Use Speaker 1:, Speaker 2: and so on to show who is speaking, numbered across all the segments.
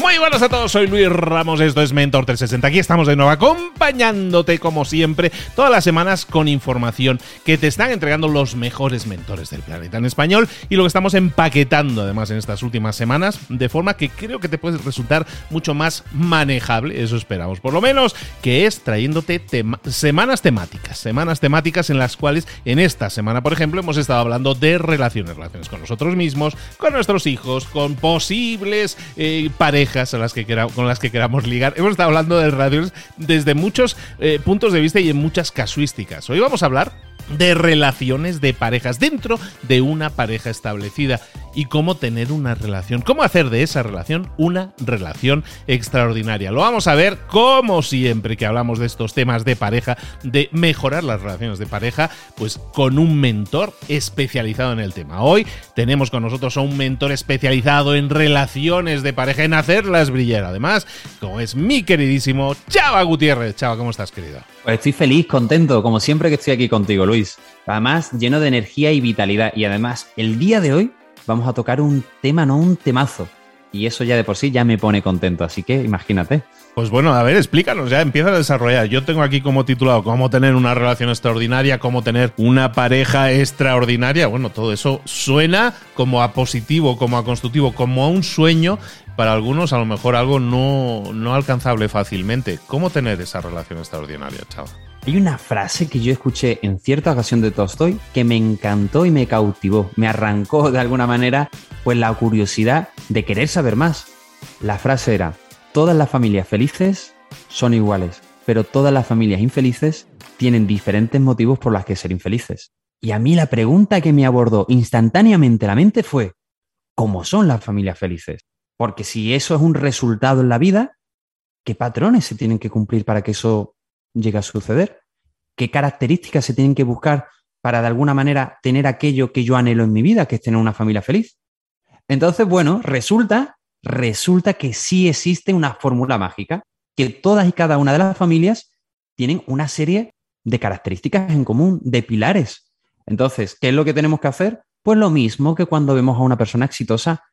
Speaker 1: Muy buenas a todos, soy Luis Ramos, esto es Mentor 360. Aquí estamos de nuevo acompañándote como siempre todas las semanas con información que te están entregando los mejores mentores del planeta en español y lo que estamos empaquetando además en estas últimas semanas de forma que creo que te puede resultar mucho más manejable, eso esperamos por lo menos, que es trayéndote semanas temáticas, semanas temáticas en las cuales en esta semana, por ejemplo, hemos estado hablando de relaciones, relaciones con nosotros mismos, con nuestros hijos, con posibles eh, parejas con las que queramos ligar. Hemos estado hablando de relaciones desde muchos eh, puntos de vista y en muchas casuísticas. Hoy vamos a hablar de relaciones de parejas dentro de una pareja establecida y cómo tener una relación, cómo hacer de esa relación una relación extraordinaria. Lo vamos a ver como siempre que hablamos de estos temas de pareja, de mejorar las relaciones de pareja, pues con un mentor especializado en el tema. Hoy tenemos con nosotros a un mentor especializado en relaciones de pareja, en hacerlas brillar. Además, como es mi queridísimo Chava Gutiérrez. Chava, ¿cómo estás, querido?
Speaker 2: Pues estoy feliz, contento, como siempre que estoy aquí contigo, Luis. Además, lleno de energía y vitalidad. Y además, el día de hoy vamos a tocar un tema, no un temazo. Y eso ya de por sí ya me pone contento. Así que imagínate.
Speaker 1: Pues bueno, a ver, explícanos, ya empieza a desarrollar. Yo tengo aquí como titulado cómo tener una relación extraordinaria, cómo tener una pareja extraordinaria. Bueno, todo eso suena como a positivo, como a constructivo, como a un sueño. Para algunos, a lo mejor algo no, no alcanzable fácilmente. ¿Cómo tener esa relación extraordinaria, chaval?
Speaker 2: Hay una frase que yo escuché en cierta ocasión de Tolstoy que me encantó y me cautivó, me arrancó de alguna manera pues la curiosidad de querer saber más. La frase era, todas las familias felices son iguales, pero todas las familias infelices tienen diferentes motivos por los que ser infelices. Y a mí la pregunta que me abordó instantáneamente la mente fue, ¿cómo son las familias felices? Porque si eso es un resultado en la vida, ¿qué patrones se tienen que cumplir para que eso llega a suceder? ¿Qué características se tienen que buscar para de alguna manera tener aquello que yo anhelo en mi vida, que es tener una familia feliz? Entonces, bueno, resulta, resulta que sí existe una fórmula mágica, que todas y cada una de las familias tienen una serie de características en común, de pilares. Entonces, ¿qué es lo que tenemos que hacer? Pues lo mismo que cuando vemos a una persona exitosa,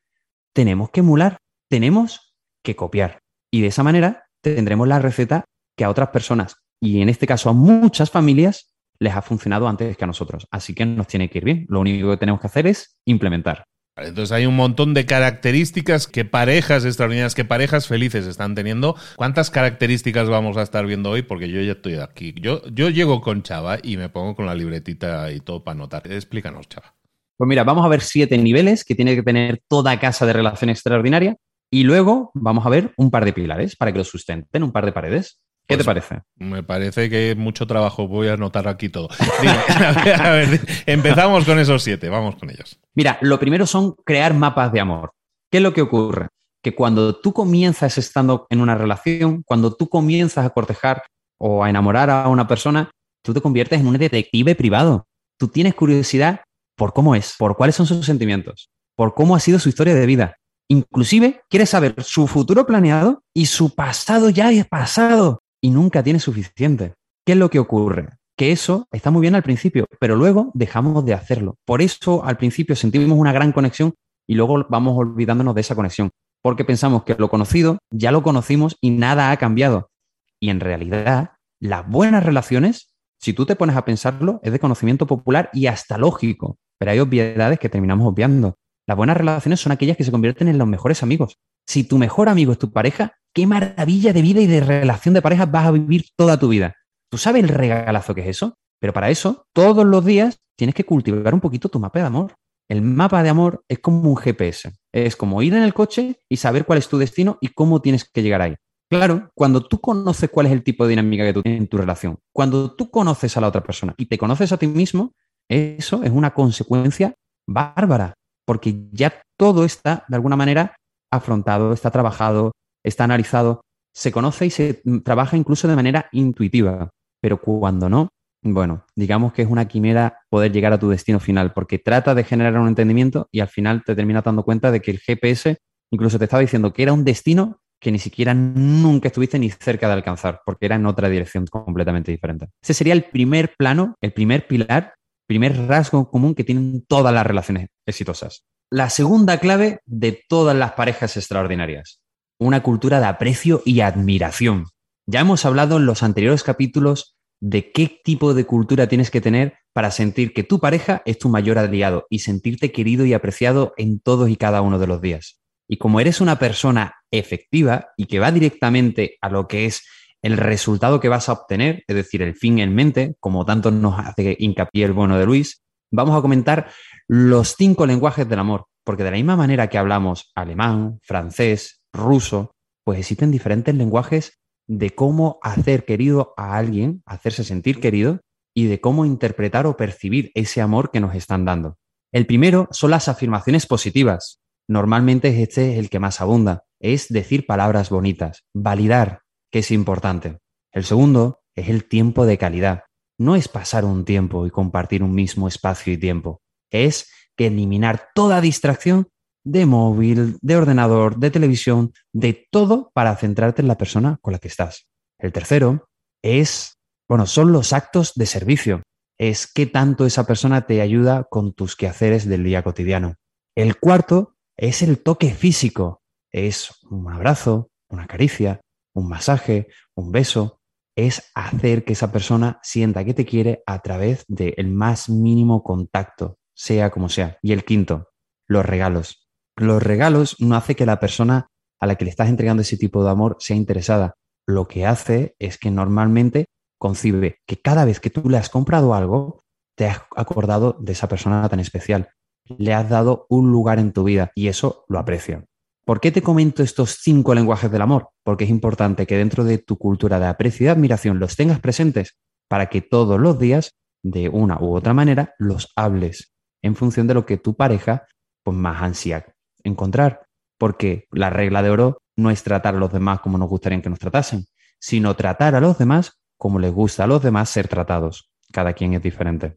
Speaker 2: tenemos que emular, tenemos que copiar. Y de esa manera tendremos la receta que a otras personas y en este caso a muchas familias les ha funcionado antes que a nosotros. Así que nos tiene que ir bien. Lo único que tenemos que hacer es implementar.
Speaker 1: Entonces hay un montón de características que parejas extraordinarias, que parejas felices están teniendo. ¿Cuántas características vamos a estar viendo hoy? Porque yo ya estoy aquí. Yo, yo llego con Chava y me pongo con la libretita y todo para anotar. Explícanos, Chava.
Speaker 2: Pues mira, vamos a ver siete niveles que tiene que tener toda casa de relación extraordinaria y luego vamos a ver un par de pilares para que lo sustenten, un par de paredes. ¿Qué
Speaker 1: Pues
Speaker 2: te parece?
Speaker 1: Me parece que es mucho trabajo. Voy a anotar aquí todo. Dime, a ver, a ver, empezamos con esos siete. Vamos con ellos.
Speaker 2: Mira, lo primero son crear mapas de amor. ¿Qué es lo que ocurre? Que cuando tú comienzas estando en una relación, cuando tú comienzas a cortejar o a enamorar a una persona, tú te conviertes en un detective privado. Tú tienes curiosidad por cómo es, por cuáles son sus sentimientos, por cómo ha sido su historia de vida. Inclusive quieres saber su futuro planeado y su pasado ya es pasado y nunca tiene suficiente. ¿Qué es lo que ocurre? Que eso está muy bien al principio, pero luego dejamos de hacerlo. Por eso al principio sentimos una gran conexión y luego vamos olvidándonos de esa conexión, porque pensamos que lo conocido ya lo conocimos y nada ha cambiado. Y en realidad, las buenas relaciones, si tú te pones a pensarlo, es de conocimiento popular y hasta lógico, pero hay obviedades que terminamos obviando. Las buenas relaciones son aquellas que se convierten en los mejores amigos. Si tu mejor amigo es tu pareja, qué maravilla de vida y de relación de pareja vas a vivir toda tu vida. ¿Tú sabes el regalazo que es eso? Pero para eso, todos los días tienes que cultivar un poquito tu mapa de amor. El mapa de amor es como un GPS. Es como ir en el coche y saber cuál es tu destino y cómo tienes que llegar ahí. Claro, cuando tú conoces cuál es el tipo de dinámica que tú tienes en tu relación, cuando tú conoces a la otra persona y te conoces a ti mismo, eso es una consecuencia bárbara, porque ya todo está, de alguna manera, afrontado, está trabajado, está analizado, se conoce y se trabaja incluso de manera intuitiva, pero cuando no, bueno, digamos que es una quimera poder llegar a tu destino final, porque trata de generar un entendimiento y al final te terminas dando cuenta de que el GPS incluso te estaba diciendo que era un destino que ni siquiera nunca estuviste ni cerca de alcanzar, porque era en otra dirección completamente diferente. Ese sería el primer plano, el primer pilar, primer rasgo común que tienen todas las relaciones exitosas. La segunda clave de todas las parejas extraordinarias, una cultura de aprecio y admiración. Ya hemos hablado en los anteriores capítulos de qué tipo de cultura tienes que tener para sentir que tu pareja es tu mayor aliado y sentirte querido y apreciado en todos y cada uno de los días. Y como eres una persona efectiva y que va directamente a lo que es el resultado que vas a obtener, es decir, el fin en mente, como tanto nos hace hincapié el bueno de Luis, vamos a comentar los cinco lenguajes del amor, porque de la misma manera que hablamos alemán, francés, ruso, pues existen diferentes lenguajes de cómo hacer querido a alguien, hacerse sentir querido y de cómo interpretar o percibir ese amor que nos están dando. El primero son las afirmaciones positivas. Normalmente este es el que más abunda. Es decir palabras bonitas, validar, que es importante. El segundo es el tiempo de calidad. No es pasar un tiempo y compartir un mismo espacio y tiempo. Es que eliminar toda distracción de móvil, de ordenador, de televisión, de todo para centrarte en la persona con la que estás. El tercero es, bueno, son los actos de servicio. Es qué tanto esa persona te ayuda con tus quehaceres del día cotidiano. El cuarto es el toque físico. Es un abrazo, una caricia, un masaje, un beso. Es hacer que esa persona sienta que te quiere a través del más mínimo contacto, sea como sea. Y el quinto, los regalos los regalos no hace que la persona a la que le estás entregando ese tipo de amor sea interesada. Lo que hace es que normalmente concibe que cada vez que tú le has comprado algo, te has acordado de esa persona tan especial. Le has dado un lugar en tu vida y eso lo aprecio. ¿Por qué te comento estos cinco lenguajes del amor? Porque es importante que dentro de tu cultura de aprecio y admiración los tengas presentes para que todos los días, de una u otra manera, los hables en función de lo que tu pareja pues más ansía encontrar, porque la regla de oro no es tratar a los demás como nos gustaría que nos tratasen, sino tratar a los demás como les gusta a los demás ser tratados. Cada quien es diferente.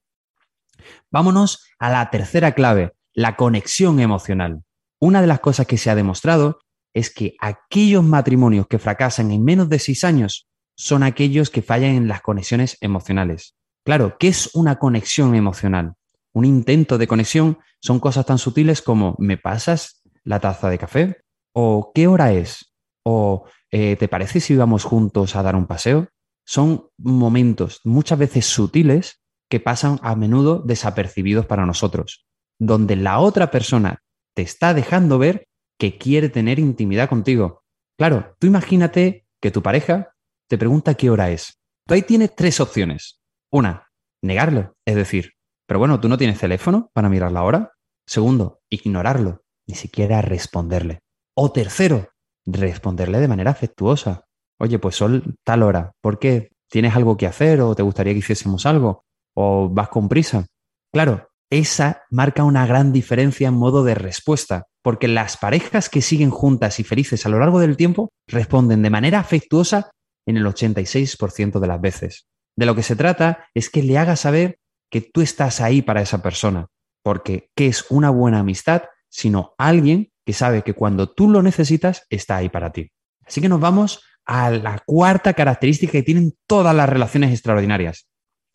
Speaker 2: Vámonos a la tercera clave, la conexión emocional. Una de las cosas que se ha demostrado es que aquellos matrimonios que fracasan en menos de seis años son aquellos que fallan en las conexiones emocionales. Claro, ¿qué es una conexión emocional? Un intento de conexión son cosas tan sutiles como ¿me pasas la taza de café? ¿O qué hora es? ¿O eh, te parece si íbamos juntos a dar un paseo? Son momentos muchas veces sutiles que pasan a menudo desapercibidos para nosotros, donde la otra persona te está dejando ver que quiere tener intimidad contigo. Claro, tú imagínate que tu pareja te pregunta qué hora es. Tú ahí tienes tres opciones. Una, negarlo, es decir, Pero bueno, tú no tienes teléfono para mirar la hora. Segundo, ignorarlo, ni siquiera responderle. O tercero, responderle de manera afectuosa. Oye, pues son tal hora, ¿por qué? ¿Tienes algo que hacer o te gustaría que hiciésemos algo? ¿O vas con prisa? Claro, esa marca una gran diferencia en modo de respuesta, porque las parejas que siguen juntas y felices a lo largo del tiempo responden de manera afectuosa en el 86% de las veces. De lo que se trata es que le hagas saber que tú estás ahí para esa persona, porque ¿qué es una buena amistad? Sino alguien que sabe que cuando tú lo necesitas está ahí para ti. Así que nos vamos a la cuarta característica que tienen todas las relaciones extraordinarias,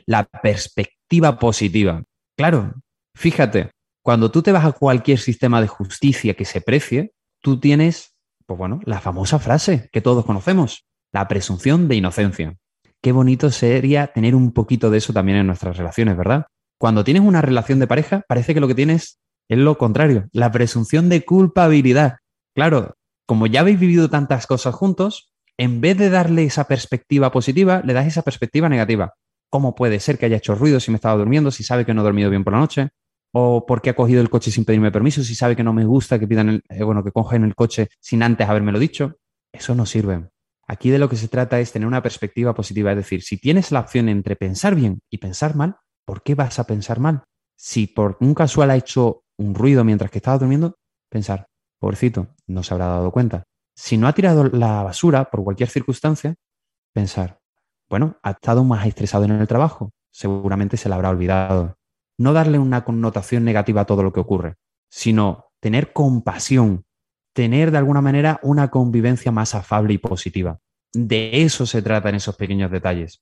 Speaker 2: la perspectiva positiva. Claro, fíjate, cuando tú te vas a cualquier sistema de justicia que se precie, tú tienes, pues bueno, la famosa frase que todos conocemos, la presunción de inocencia. Qué bonito sería tener un poquito de eso también en nuestras relaciones, ¿verdad? Cuando tienes una relación de pareja, parece que lo que tienes es lo contrario, la presunción de culpabilidad. Claro, como ya habéis vivido tantas cosas juntos, en vez de darle esa perspectiva positiva, le das esa perspectiva negativa. ¿Cómo puede ser que haya hecho ruido si me estaba durmiendo, si sabe que no he dormido bien por la noche? ¿O por qué ha cogido el coche sin pedirme permiso, si sabe que no me gusta que pidan, el, eh, bueno, que cogen el coche sin antes habérmelo dicho? Eso no sirve. Aquí de lo que se trata es tener una perspectiva positiva, es decir, si tienes la opción entre pensar bien y pensar mal, ¿por qué vas a pensar mal? Si por un casual ha hecho un ruido mientras que estaba durmiendo, pensar, pobrecito, no se habrá dado cuenta. Si no ha tirado la basura por cualquier circunstancia, pensar, bueno, ha estado más estresado en el trabajo, seguramente se la habrá olvidado. No darle una connotación negativa a todo lo que ocurre, sino tener compasión, tener de alguna manera una convivencia más afable y positiva. De eso se trata en esos pequeños detalles.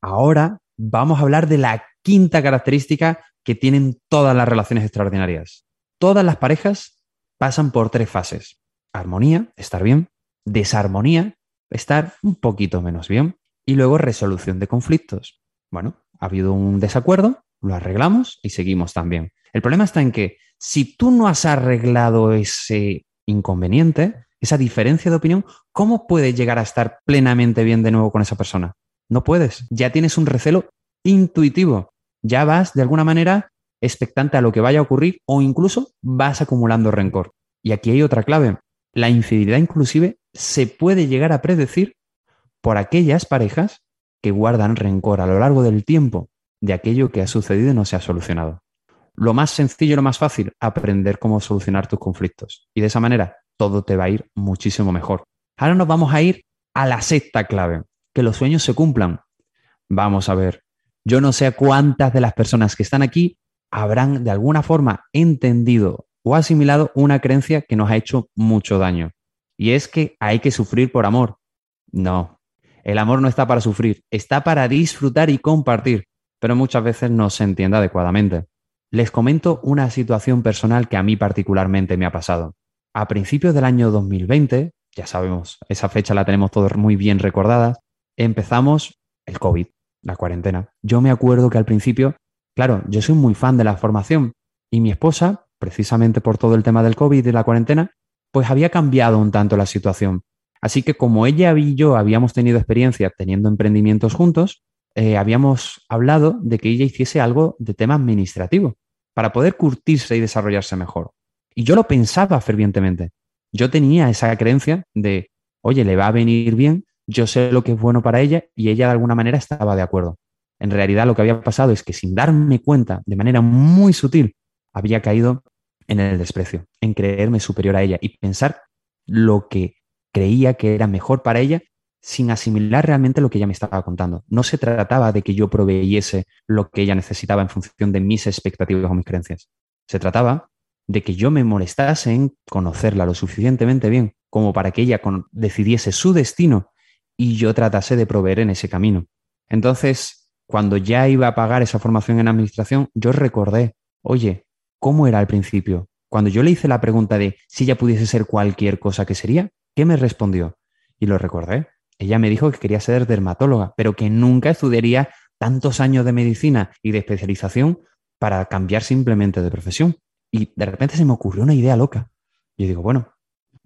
Speaker 2: Ahora vamos a hablar de la quinta característica que tienen todas las relaciones extraordinarias. Todas las parejas pasan por tres fases. Armonía, estar bien. Desarmonía, estar un poquito menos bien. Y luego resolución de conflictos. Bueno, ha habido un desacuerdo, lo arreglamos y seguimos también. El problema está en que si tú no has arreglado ese inconveniente, esa diferencia de opinión, ¿cómo puedes llegar a estar plenamente bien de nuevo con esa persona? No puedes. Ya tienes un recelo intuitivo. Ya vas, de alguna manera, expectante a lo que vaya a ocurrir o incluso vas acumulando rencor. Y aquí hay otra clave. La infidelidad inclusive se puede llegar a predecir por aquellas parejas que guardan rencor a lo largo del tiempo de aquello que ha sucedido y no se ha solucionado. Lo más sencillo y lo más fácil, aprender cómo solucionar tus conflictos. Y de esa manera todo te va a ir muchísimo mejor. Ahora nos vamos a ir a la sexta clave, que los sueños se cumplan. Vamos a ver, yo no sé cuántas de las personas que están aquí habrán de alguna forma entendido o asimilado una creencia que nos ha hecho mucho daño. Y es que hay que sufrir por amor. No, el amor no está para sufrir, está para disfrutar y compartir, pero muchas veces no se entiende adecuadamente. Les comento una situación personal que a mí particularmente me ha pasado. A principios del año 2020, ya sabemos, esa fecha la tenemos todos muy bien recordada, empezamos el COVID, la cuarentena. Yo me acuerdo que al principio, claro, yo soy muy fan de la formación y mi esposa, precisamente por todo el tema del COVID y la cuarentena, pues había cambiado un tanto la situación. Así que como ella y yo habíamos tenido experiencia teniendo emprendimientos juntos, eh, habíamos hablado de que ella hiciese algo de tema administrativo para poder curtirse y desarrollarse mejor. Y yo lo pensaba fervientemente. Yo tenía esa creencia de, oye, le va a venir bien, yo sé lo que es bueno para ella y ella de alguna manera estaba de acuerdo. En realidad lo que había pasado es que sin darme cuenta, de manera muy sutil, había caído en el desprecio, en creerme superior a ella y pensar lo que creía que era mejor para ella sin asimilar realmente lo que ella me estaba contando. No se trataba de que yo proveyese lo que ella necesitaba en función de mis expectativas o mis creencias. Se trataba de que yo me molestase en conocerla lo suficientemente bien como para que ella decidiese su destino y yo tratase de proveer en ese camino. Entonces, cuando ya iba a pagar esa formación en administración, yo recordé, oye, ¿cómo era al principio? Cuando yo le hice la pregunta de si ella pudiese ser cualquier cosa que sería, ¿qué me respondió? Y lo recordé ella me dijo que quería ser dermatóloga, pero que nunca estudiaría tantos años de medicina y de especialización para cambiar simplemente de profesión. Y de repente se me ocurrió una idea loca. Yo digo, bueno,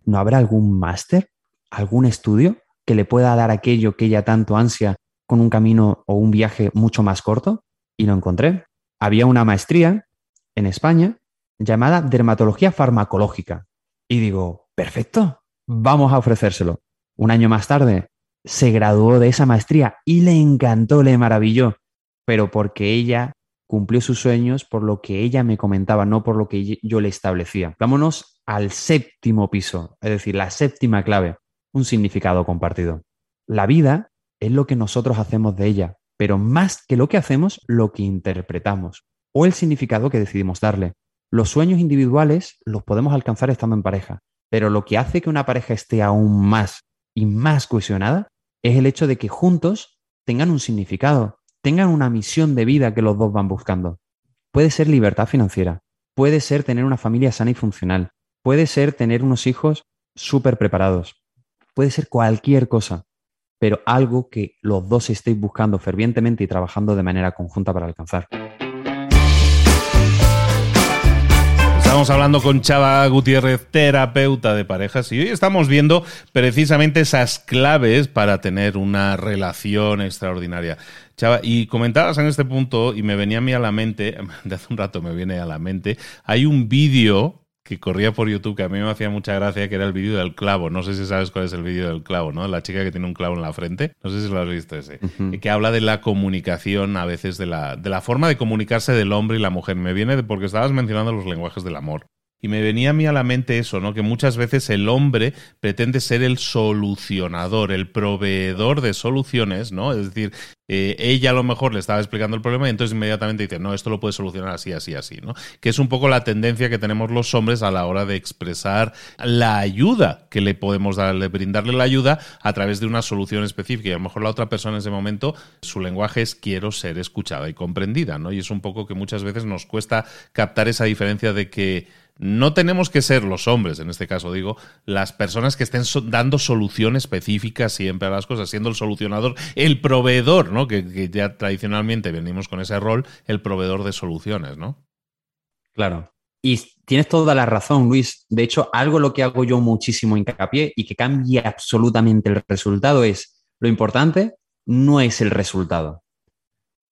Speaker 2: ¿no habrá algún máster, algún estudio que le pueda dar aquello que ella tanto ansia con un camino o un viaje mucho más corto? Y lo encontré. había una maestría en España llamada dermatología farmacológica. Y digo, perfecto, vamos a ofrecérselo. Un año más tarde se graduó de esa maestría y le encantó, le maravilló, pero porque ella cumplió sus sueños por lo que ella me comentaba, no por lo que yo le establecía. Vámonos al séptimo piso, es decir, la séptima clave, un significado compartido. La vida es lo que nosotros hacemos de ella, pero más que lo que hacemos, lo que interpretamos o el significado que decidimos darle. Los sueños individuales los podemos alcanzar estando en pareja, pero lo que hace que una pareja esté aún más y más cohesionada es el hecho de que juntos tengan un significado, tengan una misión de vida que los dos van buscando. Puede ser libertad financiera, puede ser tener una familia sana y funcional, puede ser tener unos hijos súper preparados, puede ser cualquier cosa, pero algo que los dos estéis buscando fervientemente y trabajando de manera conjunta para alcanzar.
Speaker 1: Estamos hablando con Chava Gutiérrez, terapeuta de parejas, y hoy estamos viendo precisamente esas claves para tener una relación extraordinaria. Chava, y comentabas en este punto, y me venía a mí a la mente, de hace un rato me viene a la mente, hay un vídeo que corría por YouTube que a mí me hacía mucha gracia, que era el vídeo del clavo. No sé si sabes cuál es el vídeo del clavo, ¿no? La chica que tiene un clavo en la frente. No sé si lo has visto ese. Que habla de la comunicación, a veces de la, de la forma de comunicarse del hombre y la mujer. Me viene porque estabas mencionando los lenguajes del amor. Y me venía a mí a la mente eso, ¿no? Que muchas veces el hombre pretende ser el solucionador, el proveedor de soluciones, ¿no? Es decir, eh, ella a lo mejor le estaba explicando el problema y entonces inmediatamente dice, no, esto lo puede solucionar así, así, así, ¿no? Que es un poco la tendencia que tenemos los hombres a la hora de expresar la ayuda que le podemos darle, brindarle la ayuda a través de una solución específica. Y a lo mejor la otra persona en ese momento, su lenguaje es quiero ser escuchada y comprendida, ¿no? Y es un poco que muchas veces nos cuesta captar esa diferencia de que no tenemos que ser los hombres, en este caso digo, las personas que estén dando solución específica siempre a las cosas, siendo el solucionador, el proveedor, ¿no? Que, ya tradicionalmente venimos con ese rol, el proveedor de soluciones, ¿no?
Speaker 2: Claro. Y tienes toda la razón, Luis. De hecho, algo lo que hago yo muchísimo hincapié y que cambia absolutamente el resultado es, lo importante no es el resultado.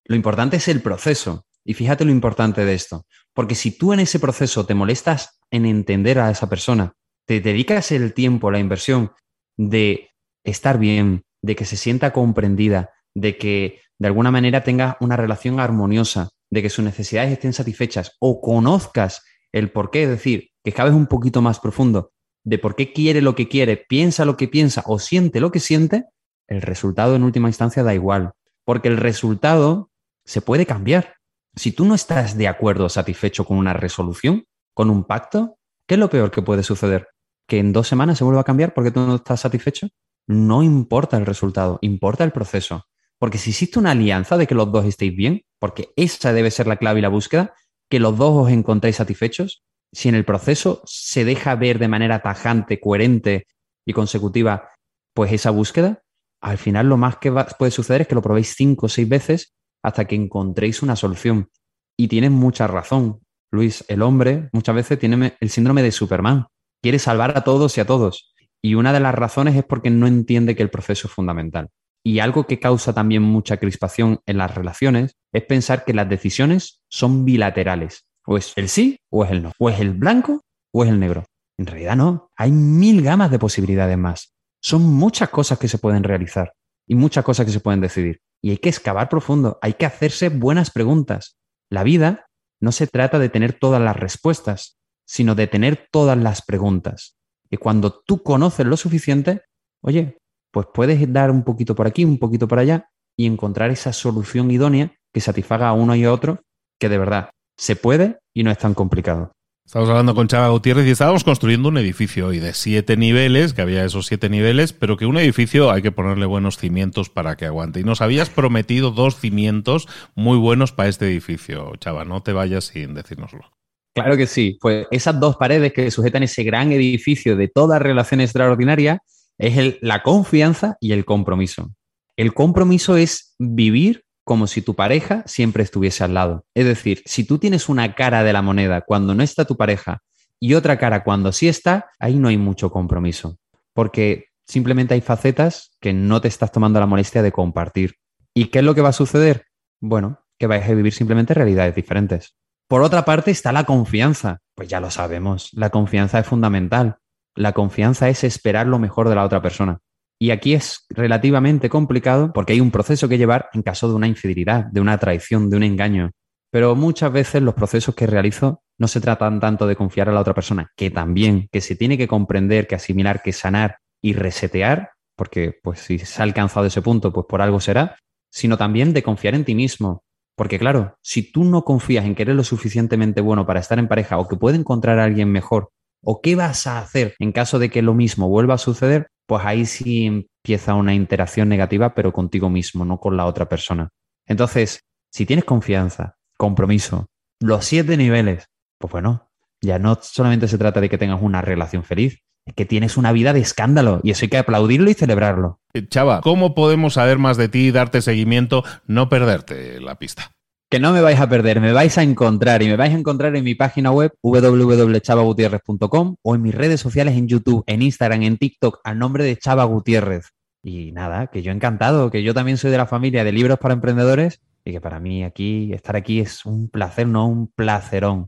Speaker 2: Lo importante es el proceso. Y fíjate lo importante de esto. Porque si tú en ese proceso te molestas en entender a esa persona, te dedicas el tiempo, la inversión de estar bien, de que se sienta comprendida, de que de alguna manera tenga una relación armoniosa, de que sus necesidades estén satisfechas o conozcas el por qué, es decir, que cabes un poquito más profundo de por qué quiere lo que quiere, piensa lo que piensa o siente lo que siente, el resultado en última instancia da igual, porque el resultado se puede cambiar. Si tú no estás de acuerdo o satisfecho con una resolución, con un pacto, ¿qué es lo peor que puede suceder? ¿Que en dos semanas se vuelva a cambiar porque tú no estás satisfecho? No importa el resultado, importa el proceso. Porque si existe una alianza de que los dos estéis bien, porque esa debe ser la clave y la búsqueda, que los dos os encontréis satisfechos, si en el proceso se deja ver de manera tajante, coherente y consecutiva, pues esa búsqueda, al final lo más que puede suceder es que lo probéis cinco o seis veces hasta que encontréis una solución. Y tienes mucha razón, Luis. El hombre muchas veces tiene el síndrome de Superman. Quiere salvar a todos y a todos. Y una de las razones es porque no entiende que el proceso es fundamental. Y algo que causa también mucha crispación en las relaciones es pensar que las decisiones son bilaterales. O es el sí o es el no. O es el blanco o es el negro. En realidad no. Hay mil gamas de posibilidades más. Son muchas cosas que se pueden realizar y muchas cosas que se pueden decidir. Y hay que excavar profundo, hay que hacerse buenas preguntas. La vida no se trata de tener todas las respuestas, sino de tener todas las preguntas. Y cuando tú conoces lo suficiente, oye, pues puedes dar un poquito por aquí, un poquito por allá y encontrar esa solución idónea que satisfaga a uno y a otro, que de verdad se puede y no es tan complicado.
Speaker 1: Estamos hablando con Chava Gutiérrez y estábamos construyendo un edificio hoy de siete niveles, que había esos siete niveles, pero que un edificio hay que ponerle buenos cimientos para que aguante. Y nos habías prometido dos cimientos muy buenos para este edificio, Chava. No te vayas sin decírnoslo.
Speaker 2: Claro que sí. Pues esas dos paredes que sujetan ese gran edificio de toda relación extraordinaria es la confianza y el compromiso. El compromiso es vivir como si tu pareja siempre estuviese al lado. Es decir, si tú tienes una cara de la moneda cuando no está tu pareja y otra cara cuando sí está, ahí no hay mucho compromiso, porque simplemente hay facetas que no te estás tomando la molestia de compartir. ¿Y qué es lo que va a suceder? Bueno, que vais a vivir simplemente realidades diferentes. Por otra parte está la confianza. Pues ya lo sabemos, la confianza es fundamental. La confianza es esperar lo mejor de la otra persona. Y aquí es relativamente complicado porque hay un proceso que llevar en caso de una infidelidad, de una traición, de un engaño. Pero muchas veces los procesos que realizo no se tratan tanto de confiar a la otra persona, que también, que se tiene que comprender, que asimilar, que sanar y resetear, porque pues si se ha alcanzado ese punto, pues por algo será, sino también de confiar en ti mismo. Porque claro, si tú no confías en que eres lo suficientemente bueno para estar en pareja o que puede encontrar a alguien mejor, o qué vas a hacer en caso de que lo mismo vuelva a suceder, pues ahí sí empieza una interacción negativa, pero contigo mismo, no con la otra persona. Entonces, si tienes confianza, compromiso, los siete niveles, pues bueno, ya no solamente se trata de que tengas una relación feliz, es que tienes una vida de escándalo y eso hay que aplaudirlo y celebrarlo.
Speaker 1: Eh, Chava, ¿cómo podemos saber más de ti, darte seguimiento, no perderte la pista?
Speaker 2: Que no me vais a perder, me vais a encontrar y me vais a encontrar en mi página web www.chavagutierrez.com o en mis redes sociales en YouTube, en Instagram, en TikTok, al nombre de Chava Gutiérrez. Y nada, que yo encantado, que yo también soy de la familia de libros para emprendedores y que para mí aquí, estar aquí es un placer, no un placerón.